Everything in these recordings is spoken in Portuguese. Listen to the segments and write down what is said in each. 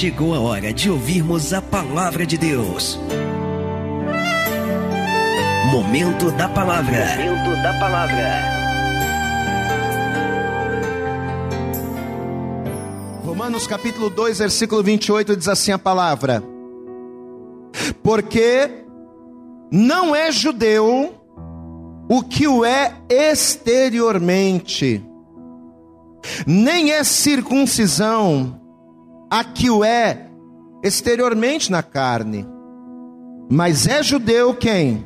chegou a hora de ouvirmos a palavra de Deus. Momento da palavra. Momento da palavra. Romanos capítulo 2, versículo 28 diz assim a palavra: Porque não é judeu o que o é exteriormente, nem é circuncisão a que o é exteriormente na carne, mas é judeu quem?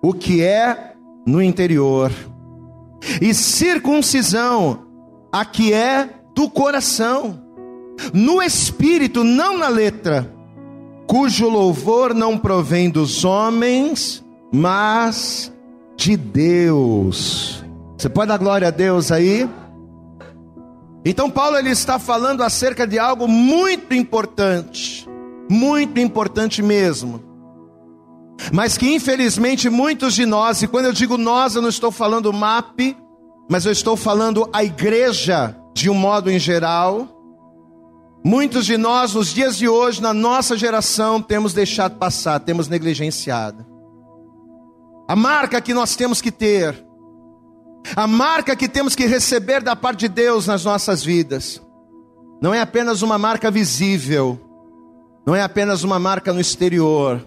O que é no interior, e circuncisão a que é do coração, no espírito, não na letra, cujo louvor não provém dos homens, mas de Deus. Você pode dar glória a Deus aí? Então Paulo ele está falando acerca de algo muito importante, muito importante mesmo. Mas que infelizmente muitos de nós, e quando eu digo nós, eu não estou falando MAP, mas eu estou falando a igreja de um modo em geral. Muitos de nós, nos dias de hoje, na nossa geração, temos deixado passar, temos negligenciado. A marca que nós temos que ter a marca que temos que receber da parte de Deus nas nossas vidas não é apenas uma marca visível, não é apenas uma marca no exterior,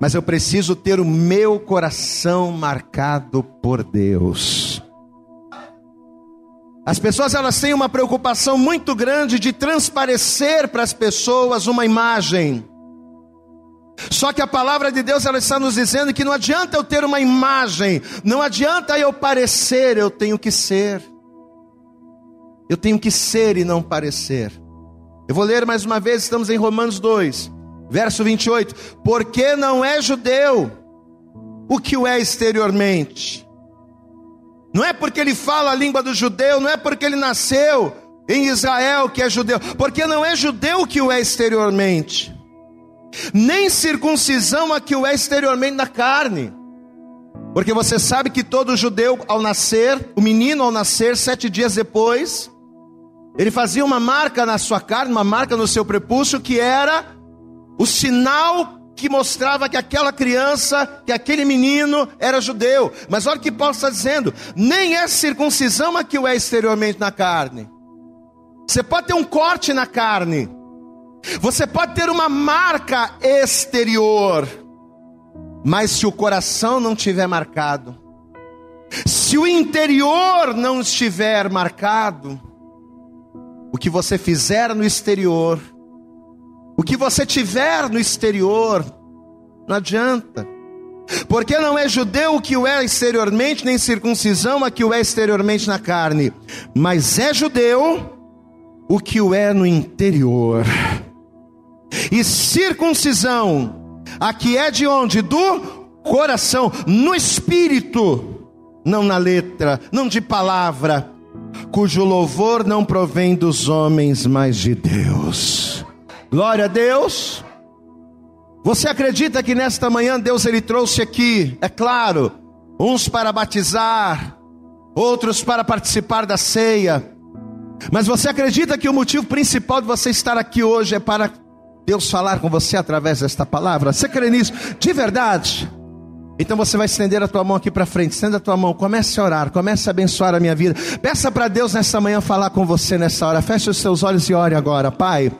mas eu preciso ter o meu coração marcado por Deus. As pessoas elas têm uma preocupação muito grande de transparecer para as pessoas uma imagem. Só que a palavra de Deus ela está nos dizendo que não adianta eu ter uma imagem, não adianta eu parecer, eu tenho que ser. Eu tenho que ser e não parecer. Eu vou ler mais uma vez, estamos em Romanos 2, verso 28. Porque não é judeu o que o é exteriormente. Não é porque ele fala a língua do judeu, não é porque ele nasceu em Israel que é judeu, porque não é judeu que o é exteriormente nem circuncisão a que o é exteriormente na carne. Porque você sabe que todo judeu, ao nascer, o menino ao nascer, sete dias depois, ele fazia uma marca na sua carne, uma marca no seu prepúcio, que era o sinal que mostrava que aquela criança, que aquele menino era judeu. Mas olha o que Paulo está dizendo: nem é circuncisão a que o é exteriormente na carne. Você pode ter um corte na carne, você pode ter uma marca exterior, mas se o coração não tiver marcado, se o interior não estiver marcado, o que você fizer no exterior, o que você tiver no exterior, não adianta. Porque não é judeu o que o é exteriormente, nem circuncisão a que o é exteriormente na carne, mas é judeu o que o é no interior. E circuncisão, aqui é de onde? Do coração, no espírito, não na letra, não de palavra, cujo louvor não provém dos homens, mas de Deus. Glória a Deus. Você acredita que nesta manhã Deus ele trouxe aqui, é claro, uns para batizar, outros para participar da ceia. Mas você acredita que o motivo principal de você estar aqui hoje é para Deus falar com você através desta palavra? Você crê nisso? De verdade? Então você vai estender a tua mão aqui para frente, estenda a tua mão, comece a orar, comece a abençoar a minha vida. Peça para Deus nessa manhã falar com você nessa hora. Feche os seus olhos e ore agora, Pai.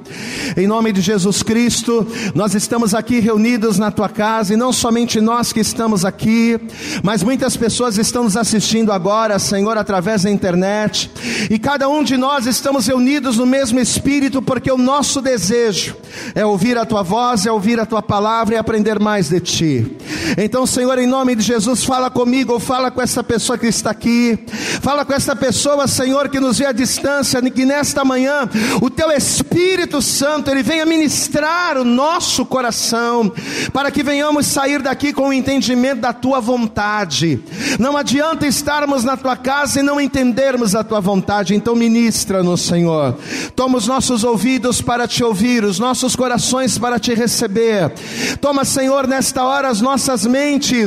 Em nome de Jesus Cristo, nós estamos aqui reunidos na tua casa e não somente nós que estamos aqui, mas muitas pessoas estão nos assistindo agora, Senhor, através da internet. E cada um de nós estamos reunidos no mesmo espírito, porque o nosso desejo é ouvir a tua voz, é ouvir a tua palavra e aprender mais de ti. Então, Senhor, Senhor, em nome de Jesus, fala comigo, fala com essa pessoa que está aqui, fala com essa pessoa, Senhor, que nos vê à distância, que nesta manhã o teu Espírito Santo, ele venha ministrar o nosso coração, para que venhamos sair daqui com o entendimento da tua vontade. Não adianta estarmos na tua casa e não entendermos a tua vontade, então ministra-nos, Senhor. Toma os nossos ouvidos para te ouvir, os nossos corações para te receber. Toma, Senhor, nesta hora as nossas mentes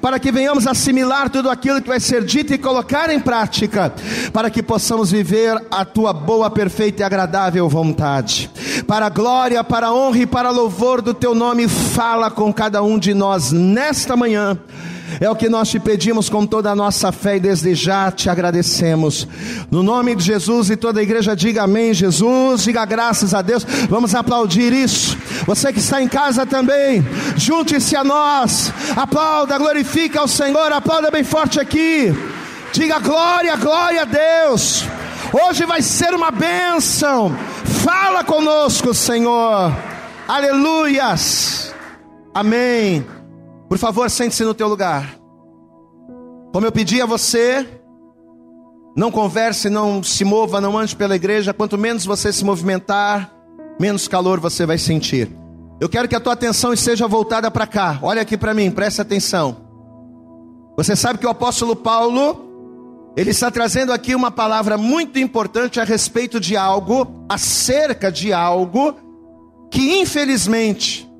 para que venhamos assimilar tudo aquilo que vai ser dito e colocar em prática, para que possamos viver a tua boa, perfeita e agradável vontade. Para a glória, para a honra e para louvor do teu nome, fala com cada um de nós nesta manhã é o que nós te pedimos com toda a nossa fé e desde já te agradecemos. No nome de Jesus e toda a igreja diga amém, Jesus, diga graças a Deus. Vamos aplaudir isso. Você que está em casa também, junte-se a nós. Aplauda, glorifica ao Senhor, aplauda bem forte aqui. Diga glória, glória a Deus. Hoje vai ser uma bênção. Fala conosco, Senhor. Aleluias. Amém. Por favor, sente-se no teu lugar. Como eu pedi a você, não converse, não se mova, não ande pela igreja. Quanto menos você se movimentar, menos calor você vai sentir. Eu quero que a tua atenção esteja voltada para cá. Olha aqui para mim, preste atenção. Você sabe que o apóstolo Paulo, ele está trazendo aqui uma palavra muito importante a respeito de algo, acerca de algo que infelizmente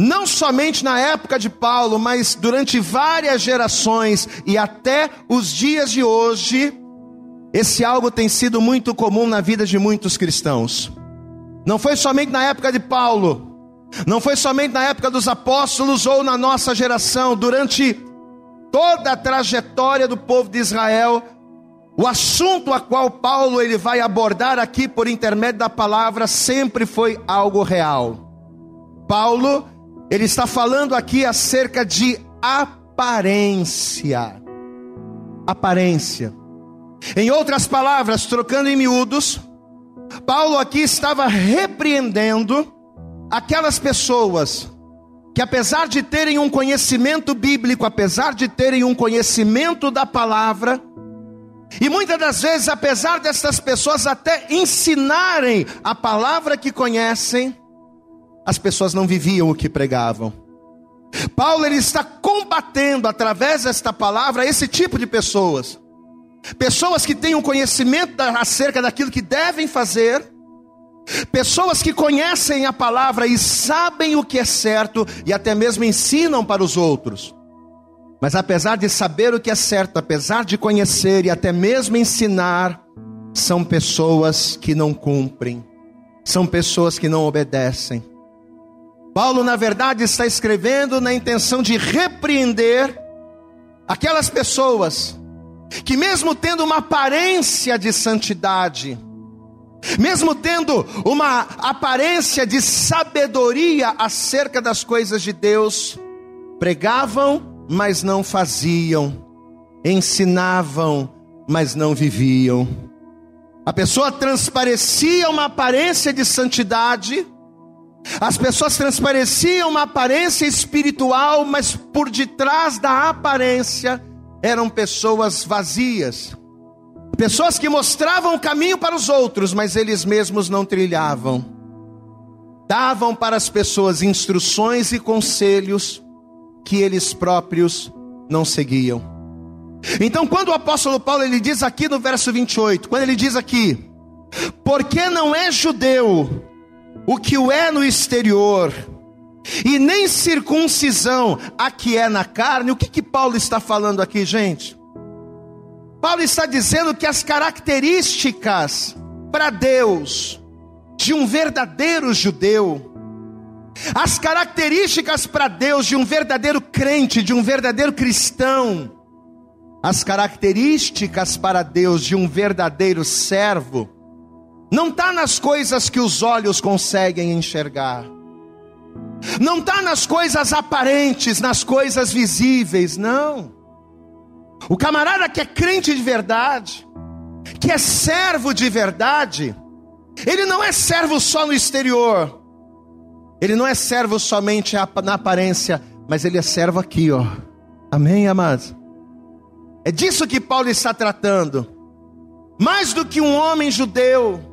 não somente na época de Paulo, mas durante várias gerações e até os dias de hoje, esse algo tem sido muito comum na vida de muitos cristãos. Não foi somente na época de Paulo, não foi somente na época dos apóstolos ou na nossa geração, durante toda a trajetória do povo de Israel, o assunto a qual Paulo ele vai abordar aqui por intermédio da palavra sempre foi algo real. Paulo ele está falando aqui acerca de aparência. Aparência. Em outras palavras, trocando em miúdos, Paulo aqui estava repreendendo aquelas pessoas que, apesar de terem um conhecimento bíblico, apesar de terem um conhecimento da palavra, e muitas das vezes, apesar dessas pessoas até ensinarem a palavra que conhecem, as pessoas não viviam o que pregavam. Paulo ele está combatendo através desta palavra esse tipo de pessoas. Pessoas que têm um conhecimento acerca daquilo que devem fazer, pessoas que conhecem a palavra e sabem o que é certo e até mesmo ensinam para os outros. Mas apesar de saber o que é certo, apesar de conhecer e até mesmo ensinar, são pessoas que não cumprem, são pessoas que não obedecem. Paulo, na verdade, está escrevendo na intenção de repreender aquelas pessoas que, mesmo tendo uma aparência de santidade, mesmo tendo uma aparência de sabedoria acerca das coisas de Deus, pregavam, mas não faziam, ensinavam, mas não viviam. A pessoa transparecia uma aparência de santidade, as pessoas transpareciam uma aparência espiritual, mas por detrás da aparência eram pessoas vazias. Pessoas que mostravam o caminho para os outros, mas eles mesmos não trilhavam. Davam para as pessoas instruções e conselhos que eles próprios não seguiam. Então, quando o apóstolo Paulo ele diz aqui no verso 28, quando ele diz aqui: "Porque não é judeu o que o é no exterior, e nem circuncisão a que é na carne. O que, que Paulo está falando aqui, gente? Paulo está dizendo que as características para Deus de um verdadeiro judeu, as características para Deus de um verdadeiro crente, de um verdadeiro cristão, as características para Deus de um verdadeiro servo, não está nas coisas que os olhos conseguem enxergar, não está nas coisas aparentes, nas coisas visíveis, não. O camarada que é crente de verdade, que é servo de verdade, ele não é servo só no exterior, ele não é servo somente na aparência, mas ele é servo aqui, ó. Amém, amados? É disso que Paulo está tratando. Mais do que um homem judeu,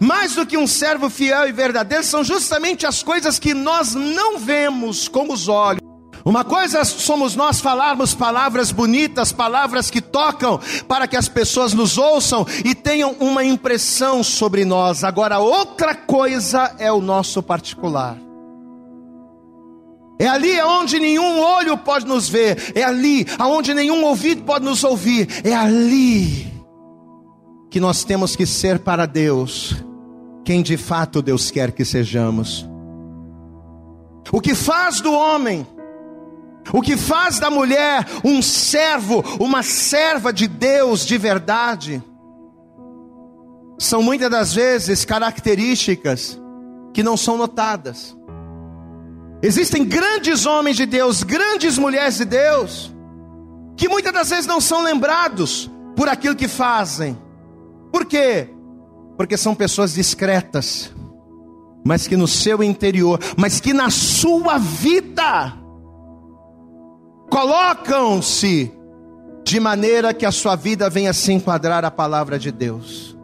mais do que um servo fiel e verdadeiro, são justamente as coisas que nós não vemos com os olhos. Uma coisa somos nós falarmos palavras bonitas, palavras que tocam, para que as pessoas nos ouçam e tenham uma impressão sobre nós. Agora, outra coisa é o nosso particular. É ali onde nenhum olho pode nos ver, é ali onde nenhum ouvido pode nos ouvir, é ali que nós temos que ser para Deus quem de fato Deus quer que sejamos. O que faz do homem, o que faz da mulher um servo, uma serva de Deus de verdade, são muitas das vezes características que não são notadas. Existem grandes homens de Deus, grandes mulheres de Deus, que muitas das vezes não são lembrados por aquilo que fazem. Por quê? Porque são pessoas discretas, mas que no seu interior, mas que na sua vida, colocam-se de maneira que a sua vida venha se enquadrar à palavra de Deus.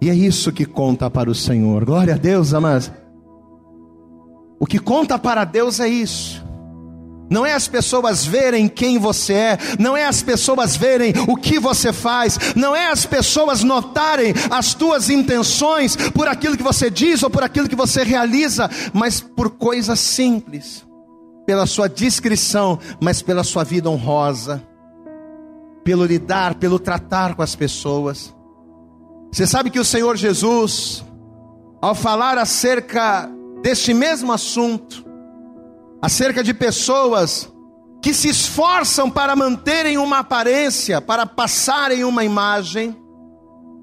E é isso que conta para o Senhor. Glória a Deus, amados. O que conta para Deus é isso. Não é as pessoas verem quem você é, não é as pessoas verem o que você faz, não é as pessoas notarem as tuas intenções por aquilo que você diz ou por aquilo que você realiza, mas por coisas simples, pela sua discrição, mas pela sua vida honrosa, pelo lidar, pelo tratar com as pessoas. Você sabe que o Senhor Jesus, ao falar acerca deste mesmo assunto, acerca de pessoas que se esforçam para manterem uma aparência, para passarem uma imagem.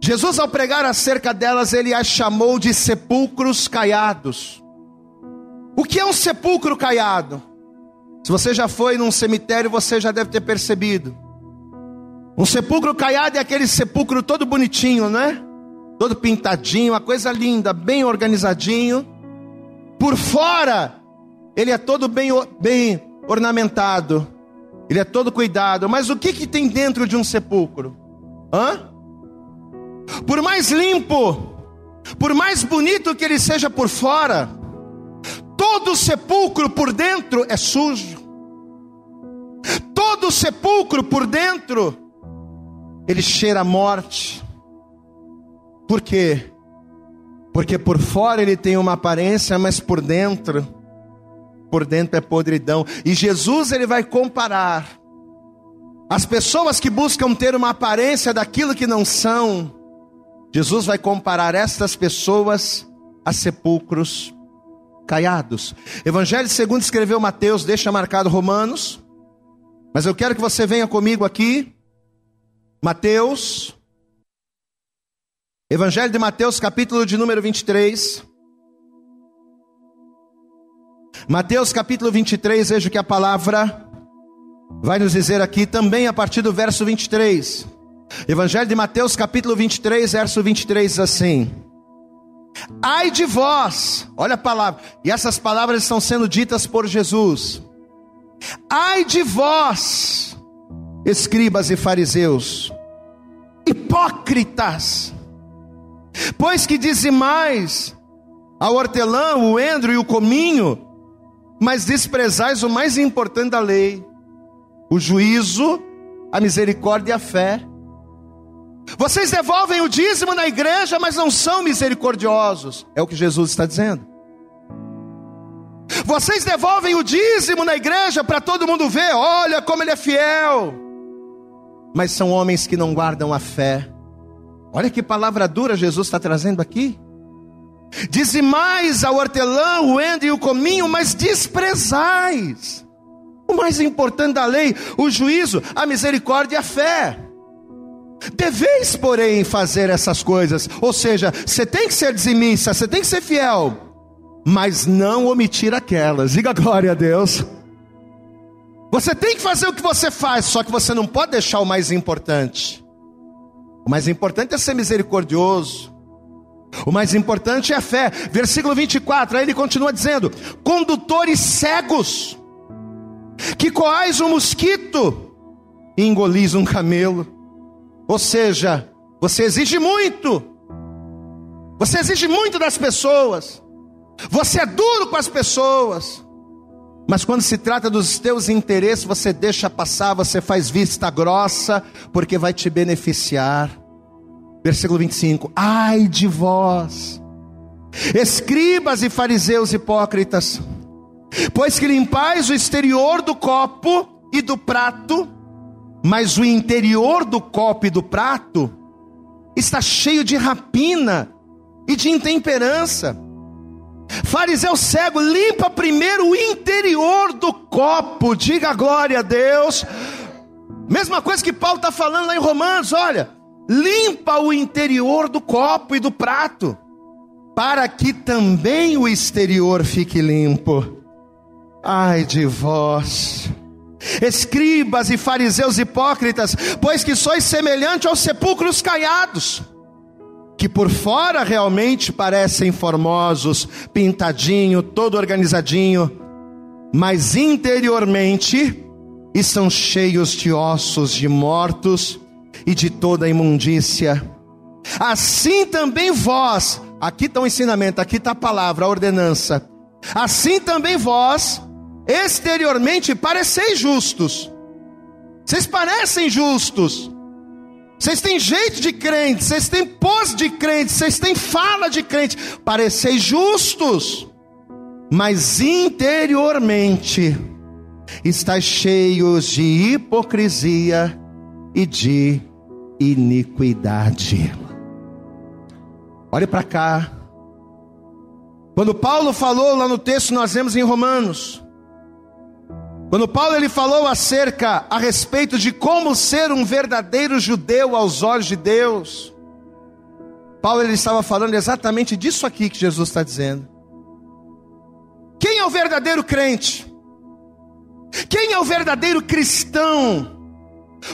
Jesus, ao pregar acerca delas, ele as chamou de sepulcros caiados. O que é um sepulcro caiado? Se você já foi num cemitério, você já deve ter percebido. Um sepulcro caiado é aquele sepulcro todo bonitinho, né? Todo pintadinho, uma coisa linda, bem organizadinho. Por fora, ele é todo bem, bem ornamentado, ele é todo cuidado. Mas o que, que tem dentro de um sepulcro? Hã? Por mais limpo, por mais bonito que ele seja por fora, todo sepulcro por dentro é sujo. Todo sepulcro por dentro, ele cheira a morte. Por quê? Porque por fora ele tem uma aparência, mas por dentro, por dentro é podridão. E Jesus ele vai comparar as pessoas que buscam ter uma aparência daquilo que não são. Jesus vai comparar estas pessoas a sepulcros caiados. Evangelho segundo escreveu Mateus, deixa marcado Romanos. Mas eu quero que você venha comigo aqui. Mateus Evangelho de Mateus, capítulo de número 23. Mateus, capítulo 23, veja que a palavra vai nos dizer aqui também a partir do verso 23. Evangelho de Mateus, capítulo 23, verso 23 diz assim: Ai de vós, olha a palavra, e essas palavras estão sendo ditas por Jesus. Ai de vós, escribas e fariseus, hipócritas, Pois que dizimais a hortelã, o endro e o cominho, mas desprezais o mais importante da lei, o juízo, a misericórdia e a fé. Vocês devolvem o dízimo na igreja, mas não são misericordiosos, é o que Jesus está dizendo. Vocês devolvem o dízimo na igreja para todo mundo ver, olha como ele é fiel, mas são homens que não guardam a fé. Olha que palavra dura Jesus está trazendo aqui. Dizimais ao hortelã, o endo e o cominho, mas desprezais o mais importante da lei, o juízo, a misericórdia e a fé. Deveis, porém, fazer essas coisas. Ou seja, você tem que ser dizimista, você tem que ser fiel, mas não omitir aquelas. Diga glória a Deus. Você tem que fazer o que você faz, só que você não pode deixar o mais importante. O mais importante é ser misericordioso. O mais importante é a fé. Versículo 24, aí ele continua dizendo: Condutores cegos, que coais um mosquito e engolis um camelo. Ou seja, você exige muito. Você exige muito das pessoas. Você é duro com as pessoas. Mas quando se trata dos teus interesses, você deixa passar, você faz vista grossa, porque vai te beneficiar. Versículo 25: Ai de vós, escribas e fariseus hipócritas, Pois que limpais o exterior do copo e do prato, mas o interior do copo e do prato está cheio de rapina e de intemperança. Fariseu cego, limpa primeiro o interior do copo, diga glória a Deus. Mesma coisa que Paulo está falando lá em Romanos, olha, limpa o interior do copo e do prato, para que também o exterior fique limpo. Ai de vós, escribas e fariseus hipócritas, pois que sois semelhante aos sepulcros caiados que por fora realmente parecem formosos, pintadinho, todo organizadinho, mas interiormente estão cheios de ossos de mortos e de toda imundícia. Assim também vós, aqui está o ensinamento, aqui está a palavra, a ordenança. Assim também vós, exteriormente, pareceis justos. Vocês parecem justos, vocês têm jeito de crente, vocês têm pose de crente, vocês têm fala de crente, pareceis justos, mas interiormente estáis cheios de hipocrisia e de iniquidade. Olhe para cá. Quando Paulo falou lá no texto, nós vemos em Romanos, quando Paulo ele falou acerca a respeito de como ser um verdadeiro judeu aos olhos de Deus, Paulo ele estava falando exatamente disso aqui que Jesus está dizendo. Quem é o verdadeiro crente? Quem é o verdadeiro cristão?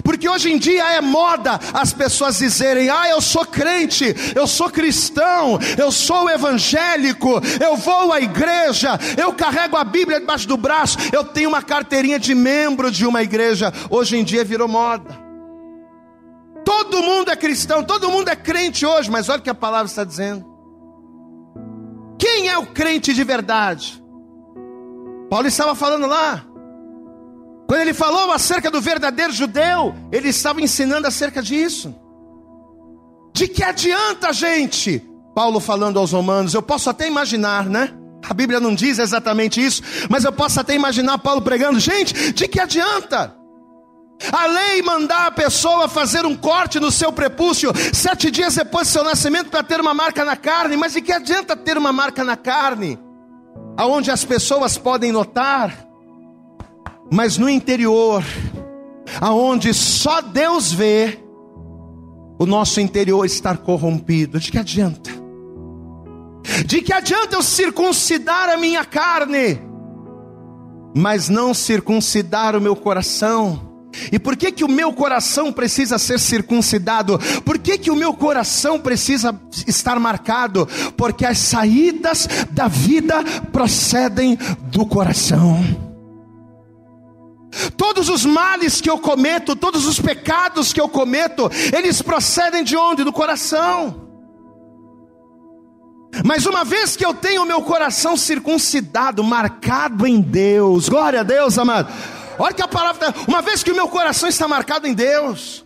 Porque hoje em dia é moda as pessoas dizerem: ah, eu sou crente, eu sou cristão, eu sou evangélico, eu vou à igreja, eu carrego a Bíblia debaixo do braço, eu tenho uma carteirinha de membro de uma igreja. Hoje em dia virou moda. Todo mundo é cristão, todo mundo é crente hoje, mas olha o que a palavra está dizendo. Quem é o crente de verdade? Paulo estava falando lá. Quando ele falou acerca do verdadeiro judeu, ele estava ensinando acerca disso. De que adianta, gente? Paulo falando aos romanos, eu posso até imaginar, né? A Bíblia não diz exatamente isso, mas eu posso até imaginar Paulo pregando, gente, de que adianta? A lei mandar a pessoa fazer um corte no seu prepúcio sete dias depois do seu nascimento para ter uma marca na carne, mas de que adianta ter uma marca na carne, aonde as pessoas podem notar? Mas no interior, aonde só Deus vê, o nosso interior estar corrompido. De que adianta? De que adianta eu circuncidar a minha carne, mas não circuncidar o meu coração? E por que que o meu coração precisa ser circuncidado? Por que que o meu coração precisa estar marcado? Porque as saídas da vida procedem do coração. Todos os males que eu cometo, todos os pecados que eu cometo, eles procedem de onde? Do coração. Mas uma vez que eu tenho o meu coração circuncidado, marcado em Deus, glória a Deus, amado. Olha que a palavra, uma vez que o meu coração está marcado em Deus,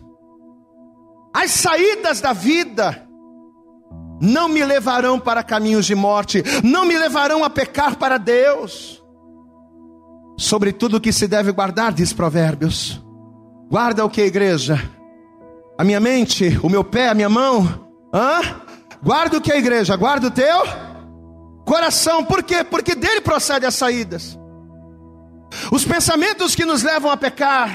as saídas da vida não me levarão para caminhos de morte, não me levarão a pecar para Deus sobre tudo que se deve guardar, diz Provérbios. Guarda o que, igreja? A minha mente, o meu pé, a minha mão. Hã? Guarda o que, igreja? Guarda o teu coração. Por quê? Porque dele procede as saídas. Os pensamentos que nos levam a pecar,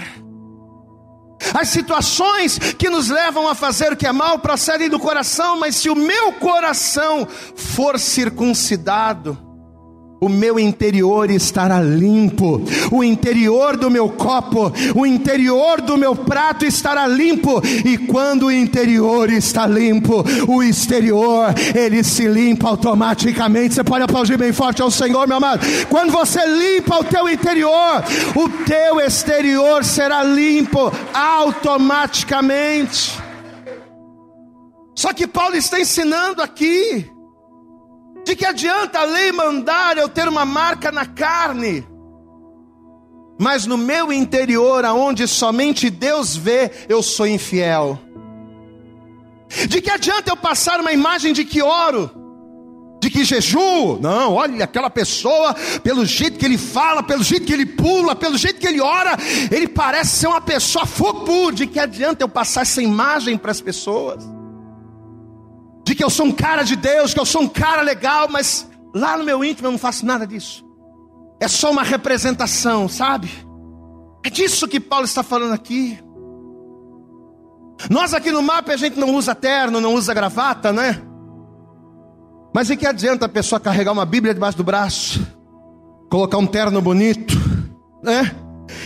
as situações que nos levam a fazer o que é mal procedem do coração, mas se o meu coração for circuncidado, o meu interior estará limpo, o interior do meu copo, o interior do meu prato estará limpo, e quando o interior está limpo, o exterior ele se limpa automaticamente. Você pode aplaudir bem forte ao Senhor, meu amado. Quando você limpa o teu interior, o teu exterior será limpo automaticamente. Só que Paulo está ensinando aqui de que adianta a lei mandar eu ter uma marca na carne, mas no meu interior, aonde somente Deus vê, eu sou infiel? De que adianta eu passar uma imagem de que oro, de que jejum. Não, olha aquela pessoa, pelo jeito que ele fala, pelo jeito que ele pula, pelo jeito que ele ora, ele parece ser uma pessoa fogo. De que adianta eu passar essa imagem para as pessoas? De que eu sou um cara de Deus, que eu sou um cara legal, mas lá no meu íntimo eu não faço nada disso. É só uma representação, sabe? É disso que Paulo está falando aqui. Nós aqui no mapa a gente não usa terno, não usa gravata, né? Mas e que adianta a pessoa carregar uma Bíblia debaixo do braço, colocar um terno bonito, né?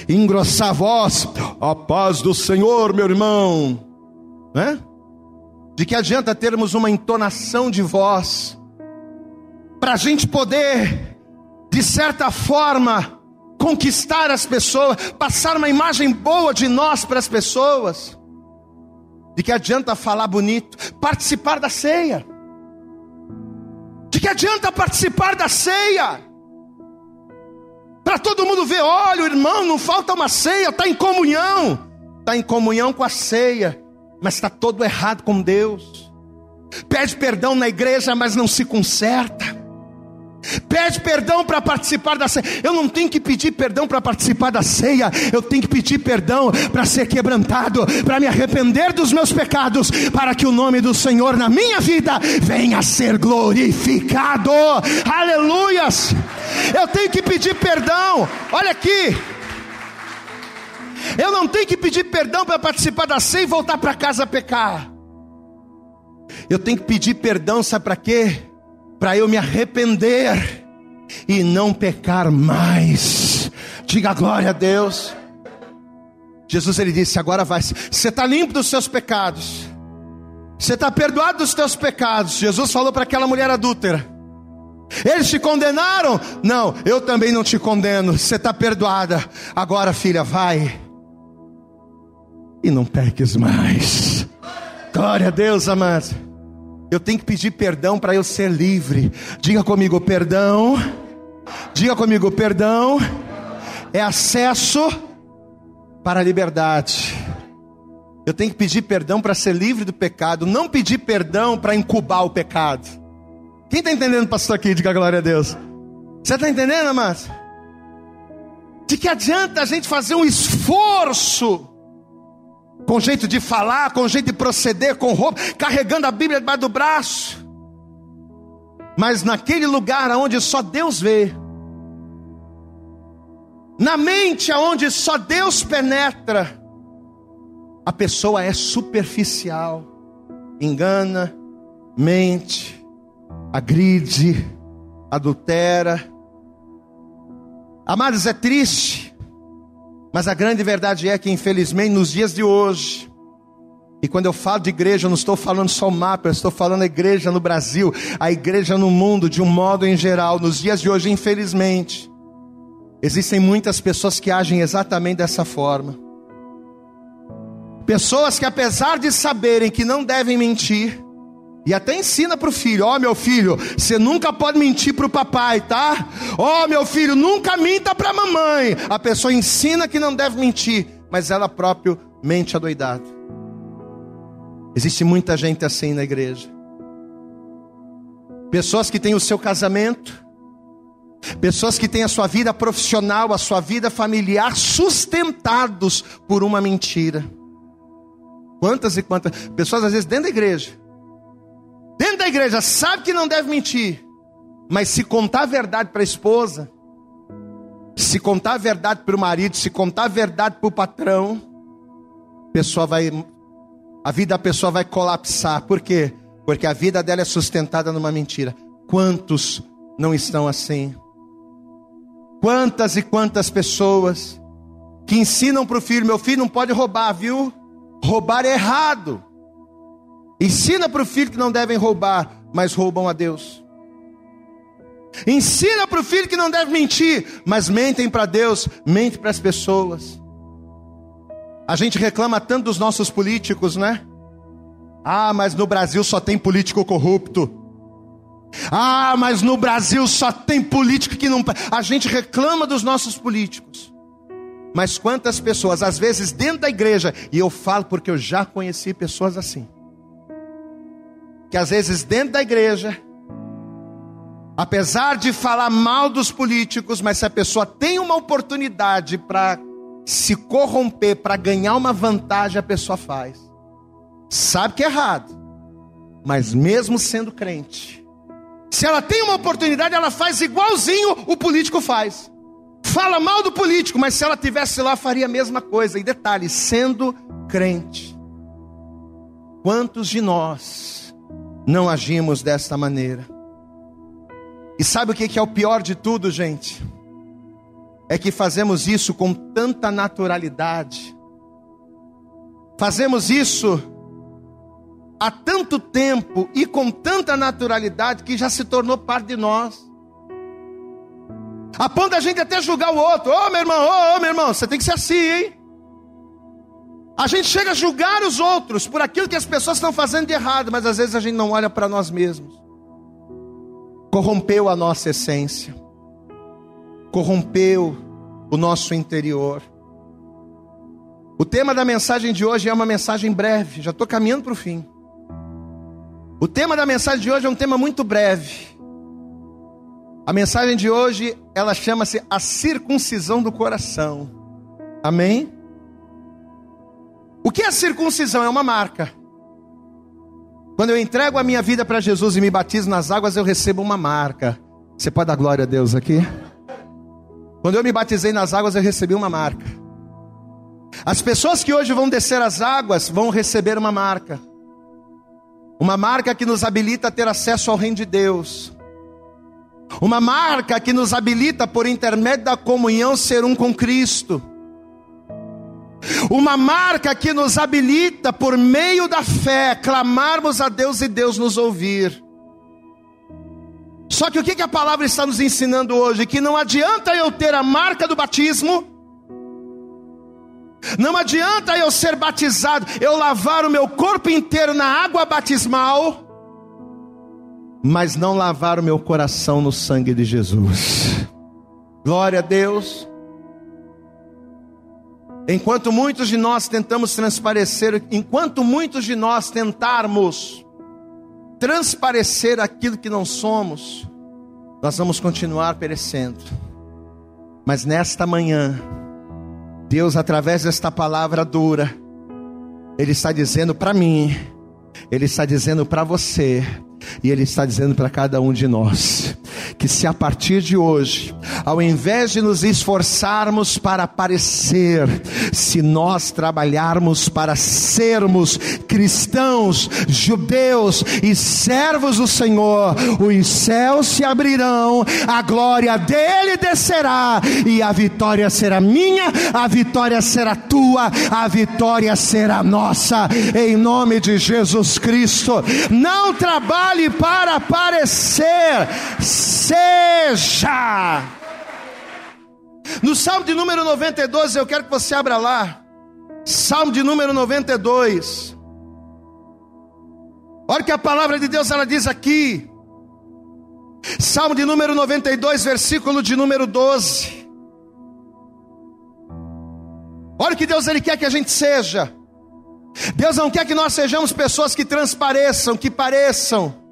engrossar a voz, a paz do Senhor, meu irmão, né? De que adianta termos uma entonação de voz, para a gente poder, de certa forma, conquistar as pessoas, passar uma imagem boa de nós para as pessoas. De que adianta falar bonito, participar da ceia. De que adianta participar da ceia? Para todo mundo ver, olha, irmão, não falta uma ceia, está em comunhão. Está em comunhão com a ceia, mas está todo errado com Deus. Pede perdão na igreja, mas não se conserta. Pede perdão para participar da ceia. Eu não tenho que pedir perdão para participar da ceia. Eu tenho que pedir perdão para ser quebrantado, para me arrepender dos meus pecados, para que o nome do Senhor na minha vida venha a ser glorificado. Aleluias! Eu tenho que pedir perdão. Olha aqui. Eu não tenho que pedir perdão para participar da ceia e voltar para casa a pecar. Eu tenho que pedir perdão, sabe para quê? para eu me arrepender e não pecar mais. Diga glória a Deus. Jesus ele disse: agora vai. Você está limpo dos seus pecados. Você está perdoado dos seus pecados. Jesus falou para aquela mulher adúltera. Eles te condenaram? Não, eu também não te condeno. Você está perdoada. Agora, filha, vai. E não peques mais. Glória a Deus, amados. Eu tenho que pedir perdão para eu ser livre. Diga comigo, perdão. Diga comigo, perdão é acesso para a liberdade. Eu tenho que pedir perdão para ser livre do pecado, não pedir perdão para incubar o pecado. Quem está entendendo, pastor, aqui? Diga glória a Deus. Você está entendendo, amados? De que adianta a gente fazer um esforço com jeito de falar, com jeito de proceder, com roupa, carregando a Bíblia debaixo do braço. Mas naquele lugar onde só Deus vê, na mente aonde só Deus penetra, a pessoa é superficial, engana, mente, agride, adultera. Amados, é triste mas a grande verdade é que, infelizmente, nos dias de hoje, e quando eu falo de igreja, eu não estou falando só o mapa, eu estou falando a igreja no Brasil, a igreja no mundo, de um modo em geral. Nos dias de hoje, infelizmente, existem muitas pessoas que agem exatamente dessa forma. Pessoas que, apesar de saberem que não devem mentir, e até ensina para o filho: Ó, oh, meu filho, você nunca pode mentir para o papai, tá? Ó, oh, meu filho, nunca minta para a mamãe. A pessoa ensina que não deve mentir, mas ela própria mente adoidado. Existe muita gente assim na igreja. Pessoas que têm o seu casamento, pessoas que têm a sua vida profissional, a sua vida familiar sustentados por uma mentira. Quantas e quantas pessoas, às vezes, dentro da igreja, dentro da igreja, sabe que não deve mentir, mas se contar a verdade para a esposa, se contar a verdade para o marido, se contar a verdade para o patrão, a pessoa vai, a vida da pessoa vai colapsar. Por quê? Porque a vida dela é sustentada numa mentira. Quantos não estão assim? Quantas e quantas pessoas que ensinam para o filho: meu filho não pode roubar, viu? Roubar é errado. Ensina para o filho que não devem roubar, mas roubam a Deus. Ensina para o filho que não deve mentir, mas mentem para Deus, mentem para as pessoas. A gente reclama tanto dos nossos políticos, né? Ah, mas no Brasil só tem político corrupto. Ah, mas no Brasil só tem político que não. A gente reclama dos nossos políticos. Mas quantas pessoas, às vezes dentro da igreja, e eu falo porque eu já conheci pessoas assim que às vezes dentro da igreja Apesar de falar mal dos políticos, mas se a pessoa tem uma oportunidade para se corromper, para ganhar uma vantagem, a pessoa faz. Sabe que é errado, mas mesmo sendo crente, se ela tem uma oportunidade, ela faz igualzinho o político faz. Fala mal do político, mas se ela tivesse lá, faria a mesma coisa. E detalhe, sendo crente. Quantos de nós não agimos desta maneira? E sabe o que é o pior de tudo, gente? É que fazemos isso com tanta naturalidade, fazemos isso há tanto tempo e com tanta naturalidade que já se tornou parte de nós. A ponto da gente até julgar o outro. Ô oh, meu irmão, ô oh, meu irmão, você tem que ser assim, hein? A gente chega a julgar os outros por aquilo que as pessoas estão fazendo de errado, mas às vezes a gente não olha para nós mesmos corrompeu a nossa essência, corrompeu o nosso interior. O tema da mensagem de hoje é uma mensagem breve, já estou caminhando para o fim. O tema da mensagem de hoje é um tema muito breve. A mensagem de hoje, ela chama-se a circuncisão do coração. Amém? O que é circuncisão? É uma marca. Quando eu entrego a minha vida para Jesus e me batizo nas águas, eu recebo uma marca. Você pode dar glória a Deus aqui? Quando eu me batizei nas águas, eu recebi uma marca. As pessoas que hoje vão descer as águas vão receber uma marca. Uma marca que nos habilita a ter acesso ao reino de Deus. Uma marca que nos habilita, por intermédio da comunhão, ser um com Cristo uma marca que nos habilita, por meio da fé, clamarmos a Deus e Deus nos ouvir. Só que o que a palavra está nos ensinando hoje? Que não adianta eu ter a marca do batismo, não adianta eu ser batizado, eu lavar o meu corpo inteiro na água batismal, mas não lavar o meu coração no sangue de Jesus. Glória a Deus. Enquanto muitos de nós tentamos transparecer, enquanto muitos de nós tentarmos transparecer aquilo que não somos, nós vamos continuar perecendo. Mas nesta manhã, Deus, através desta palavra dura, Ele está dizendo para mim, Ele está dizendo para você, e Ele está dizendo para cada um de nós: que se a partir de hoje, ao invés de nos esforçarmos para parecer, se nós trabalharmos para sermos cristãos, judeus e servos do Senhor, os céus se abrirão, a glória dele descerá e a vitória será minha, a vitória será tua, a vitória será nossa, em nome de Jesus Cristo. Não trabalhe para parecer, seja. No Salmo de número 92, eu quero que você abra lá. Salmo de número 92. Olha que a palavra de Deus ela diz aqui. Salmo de número 92, versículo de número 12. Olha o que Deus ele quer que a gente seja. Deus não quer que nós sejamos pessoas que transpareçam, que pareçam.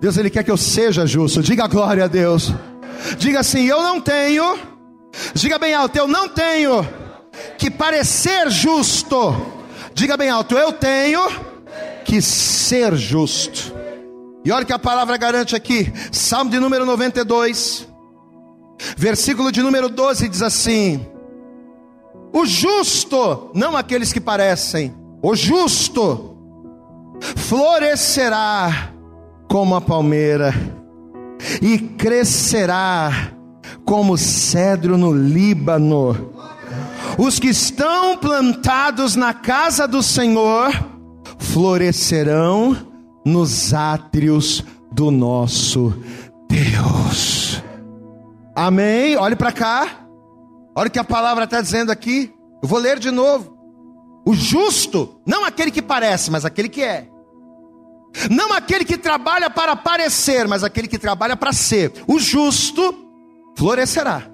Deus ele quer que eu seja justo. Diga glória a Deus. Diga assim: eu não tenho. Diga bem alto: eu não tenho que parecer justo. Diga bem alto: eu tenho que ser justo. E olha que a palavra garante aqui, Salmo de número 92, versículo de número 12 diz assim: O justo, não aqueles que parecem, o justo florescerá como a palmeira, e crescerá como cedro no Líbano. Os que estão plantados na casa do Senhor florescerão nos átrios do nosso Deus. Amém? Olhe para cá. Olha o que a palavra está dizendo aqui. Eu vou ler de novo. O justo, não aquele que parece, mas aquele que é. Não aquele que trabalha para parecer, mas aquele que trabalha para ser. O justo florescerá.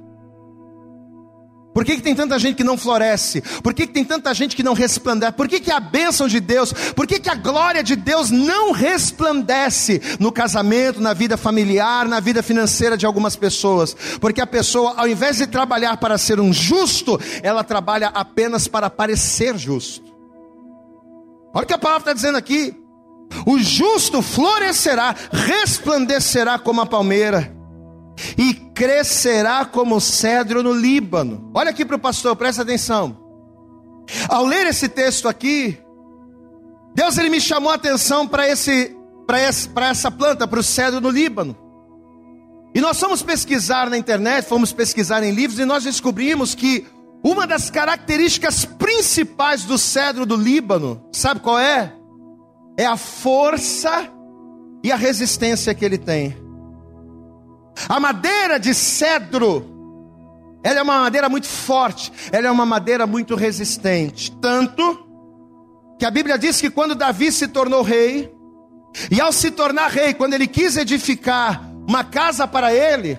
Por que, que tem tanta gente que não floresce? Por que, que tem tanta gente que não resplandece? Por que, que a bênção de Deus, por que, que a glória de Deus não resplandece no casamento, na vida familiar, na vida financeira de algumas pessoas? Porque a pessoa, ao invés de trabalhar para ser um justo, ela trabalha apenas para parecer justo. Olha o que a palavra está dizendo aqui. O justo florescerá, resplandecerá como a palmeira e crescerá como cedro no Líbano. Olha aqui para o pastor, presta atenção. Ao ler esse texto aqui, Deus ele me chamou a atenção para esse para essa, essa planta, para o cedro no Líbano. E nós fomos pesquisar na internet, fomos pesquisar em livros e nós descobrimos que uma das características principais do cedro do Líbano, sabe qual é? É a força e a resistência que ele tem. A madeira de cedro, ela é uma madeira muito forte, ela é uma madeira muito resistente. Tanto que a Bíblia diz que quando Davi se tornou rei, e ao se tornar rei, quando ele quis edificar uma casa para ele,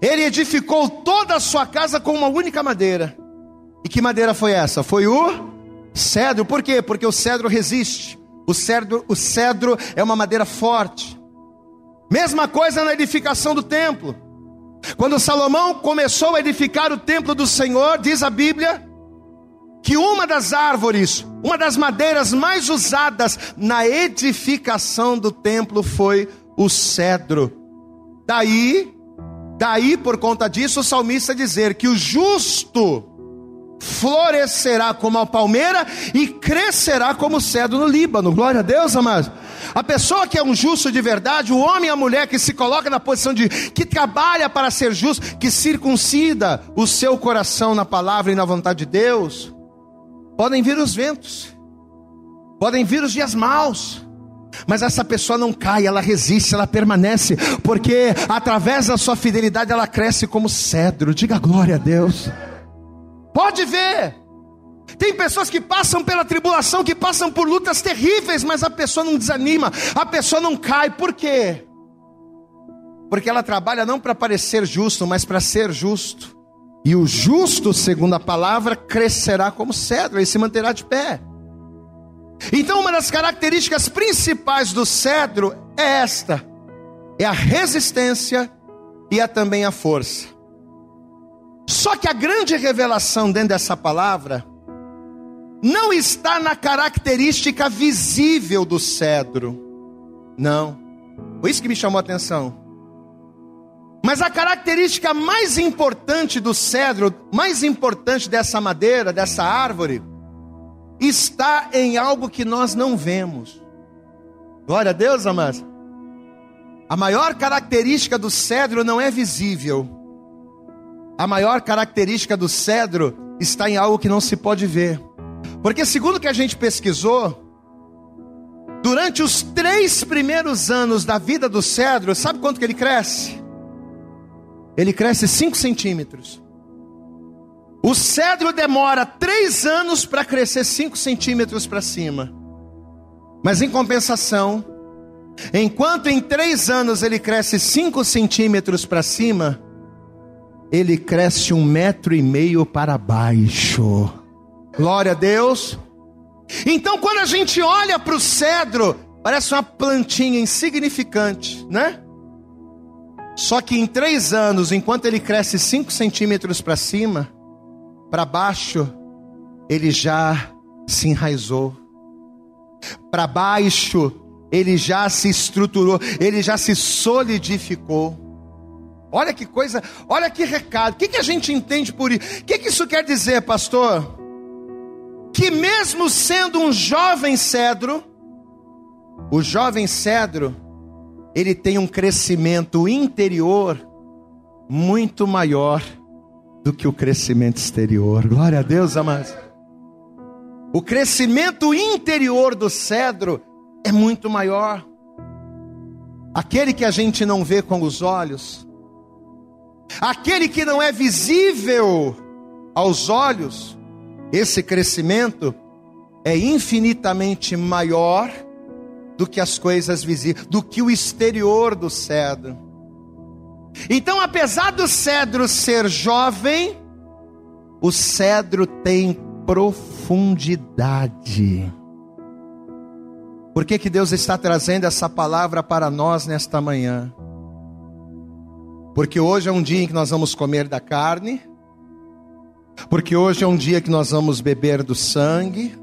ele edificou toda a sua casa com uma única madeira. E que madeira foi essa? Foi o cedro. Por quê? Porque o cedro resiste. O cedro, o cedro é uma madeira forte. Mesma coisa na edificação do templo. Quando Salomão começou a edificar o templo do Senhor, diz a Bíblia, que uma das árvores, uma das madeiras mais usadas na edificação do templo foi o cedro. Daí, daí por conta disso, o salmista dizer que o justo florescerá como a palmeira e crescerá como o cedro no Líbano. Glória a Deus, amados. A pessoa que é um justo de verdade, o homem e a mulher que se coloca na posição de que trabalha para ser justo, que circuncida o seu coração na palavra e na vontade de Deus, podem vir os ventos, podem vir os dias maus, mas essa pessoa não cai, ela resiste, ela permanece, porque através da sua fidelidade ela cresce como cedro. Diga glória a Deus. Pode ver. Tem pessoas que passam pela tribulação, que passam por lutas terríveis, mas a pessoa não desanima, a pessoa não cai. Por quê? Porque ela trabalha não para parecer justo, mas para ser justo. E o justo, segundo a palavra, crescerá como cedro e se manterá de pé. Então, uma das características principais do cedro é esta: é a resistência e é também a força. Só que a grande revelação dentro dessa palavra não está na característica visível do cedro. Não. Foi isso que me chamou a atenção. Mas a característica mais importante do cedro, mais importante dessa madeira, dessa árvore, está em algo que nós não vemos. Glória a Deus, amados. A maior característica do cedro não é visível. A maior característica do cedro está em algo que não se pode ver. Porque, segundo o que a gente pesquisou, durante os três primeiros anos da vida do cedro, sabe quanto que ele cresce? Ele cresce 5 centímetros. O cedro demora três anos para crescer 5 centímetros para cima. Mas em compensação, enquanto em três anos ele cresce 5 centímetros para cima, ele cresce um metro e meio para baixo. Glória a Deus. Então, quando a gente olha para o cedro, parece uma plantinha insignificante, né? Só que em três anos, enquanto ele cresce cinco centímetros para cima, para baixo, ele já se enraizou. Para baixo, ele já se estruturou, ele já se solidificou. Olha que coisa, olha que recado. O que, que a gente entende por isso? O que, que isso quer dizer, pastor? Que mesmo sendo um jovem cedro, o jovem cedro, ele tem um crescimento interior muito maior do que o crescimento exterior. Glória a Deus, amados. O crescimento interior do cedro é muito maior. Aquele que a gente não vê com os olhos, aquele que não é visível aos olhos, esse crescimento é infinitamente maior do que as coisas visíveis, do que o exterior do cedro. Então, apesar do cedro ser jovem, O cedro tem profundidade. Por que, que Deus está trazendo essa palavra para nós nesta manhã? Porque hoje é um dia em que nós vamos comer da carne, porque hoje é um dia que nós vamos beber do sangue,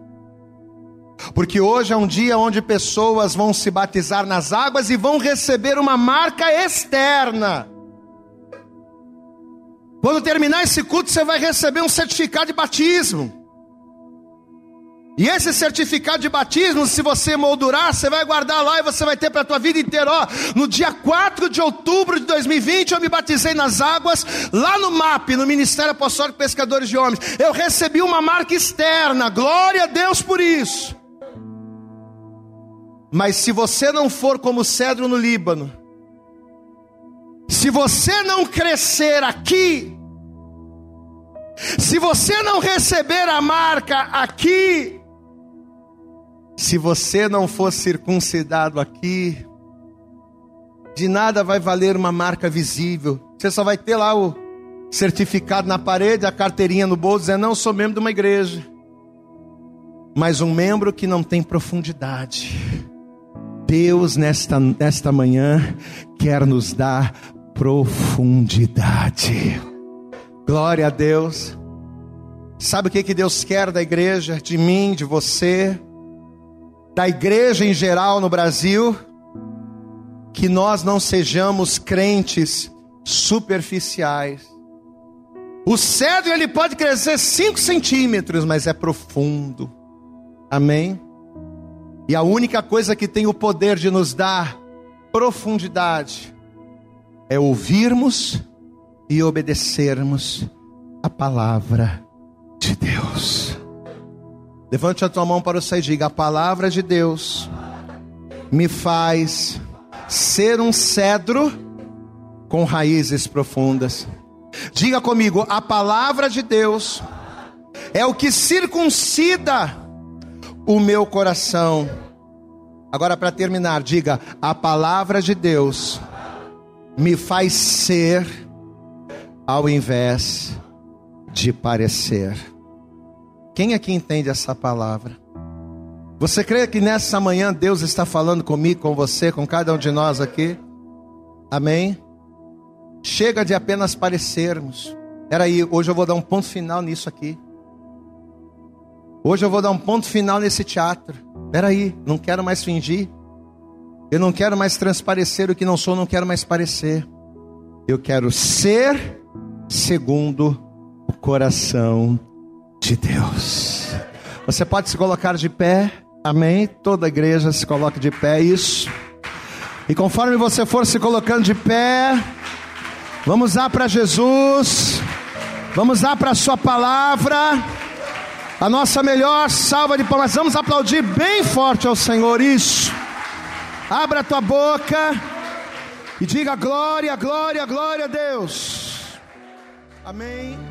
porque hoje é um dia onde pessoas vão se batizar nas águas e vão receber uma marca externa. Quando terminar esse culto, você vai receber um certificado de batismo. E esse certificado de batismo, se você moldurar, você vai guardar lá e você vai ter para a tua vida inteira. Ó, no dia 4 de outubro de 2020, eu me batizei nas águas, lá no MAP, no Ministério Apostólico Pescadores de Homens. Eu recebi uma marca externa, glória a Deus por isso. Mas se você não for como cedro no Líbano, se você não crescer aqui, se você não receber a marca aqui, se você não for circuncidado aqui, de nada vai valer uma marca visível. Você só vai ter lá o certificado na parede, a carteirinha no bolso, dizendo: Não, sou membro de uma igreja. Mas um membro que não tem profundidade. Deus, nesta, nesta manhã, quer nos dar profundidade. Glória a Deus. Sabe o que, que Deus quer da igreja, de mim, de você? Da igreja em geral no Brasil, que nós não sejamos crentes superficiais. O cedro ele pode crescer 5 centímetros, mas é profundo. Amém? E a única coisa que tem o poder de nos dar profundidade é ouvirmos e obedecermos a palavra de Deus. Levante a tua mão para o céu e diga: A palavra de Deus me faz ser um cedro com raízes profundas. Diga comigo: A palavra de Deus é o que circuncida o meu coração. Agora, para terminar, diga: A palavra de Deus me faz ser ao invés de parecer. Quem aqui entende essa palavra? Você crê que nessa manhã Deus está falando comigo, com você, com cada um de nós aqui? Amém? Chega de apenas parecermos. Peraí, hoje eu vou dar um ponto final nisso aqui. Hoje eu vou dar um ponto final nesse teatro. Peraí, não quero mais fingir. Eu não quero mais transparecer o que não sou, não quero mais parecer. Eu quero ser segundo o coração de Deus. Você pode se colocar de pé, amém? Toda igreja se coloca de pé, isso. E conforme você for se colocando de pé, vamos lá para Jesus, vamos lá para a Sua palavra, a nossa melhor salva de palmas. Vamos aplaudir bem forte ao Senhor, isso. Abra a tua boca e diga glória, glória, glória a Deus. Amém.